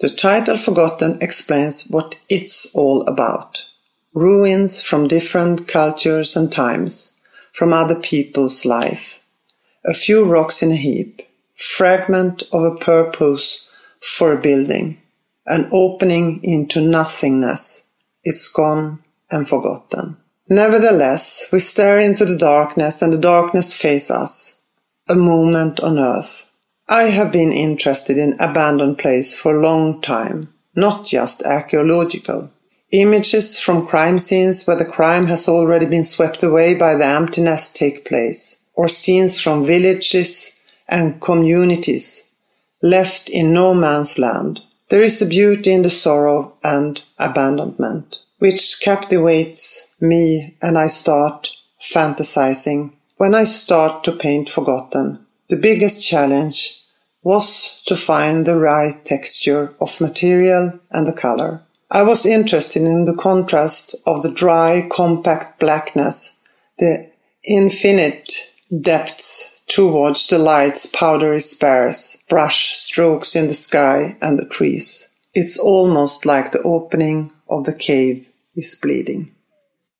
The title Forgotten explains what it's all about. Ruins from different cultures and times, from other people's life. A few rocks in a heap, fragment of a purpose for a building, an opening into nothingness. It's gone and forgotten. Nevertheless, we stare into the darkness and the darkness faces us. A moment on earth. I have been interested in abandoned place for a long time, not just archaeological. Images from crime scenes where the crime has already been swept away by the emptiness take place, or scenes from villages and communities left in no man's land. There is a beauty in the sorrow and abandonment, which captivates me and I start fantasizing. When I start to paint Forgotten, the biggest challenge was to find the right texture of material and the color. I was interested in the contrast of the dry, compact blackness, the infinite depths towards the light's powdery sparse brush strokes in the sky and the trees. It's almost like the opening of the cave is bleeding.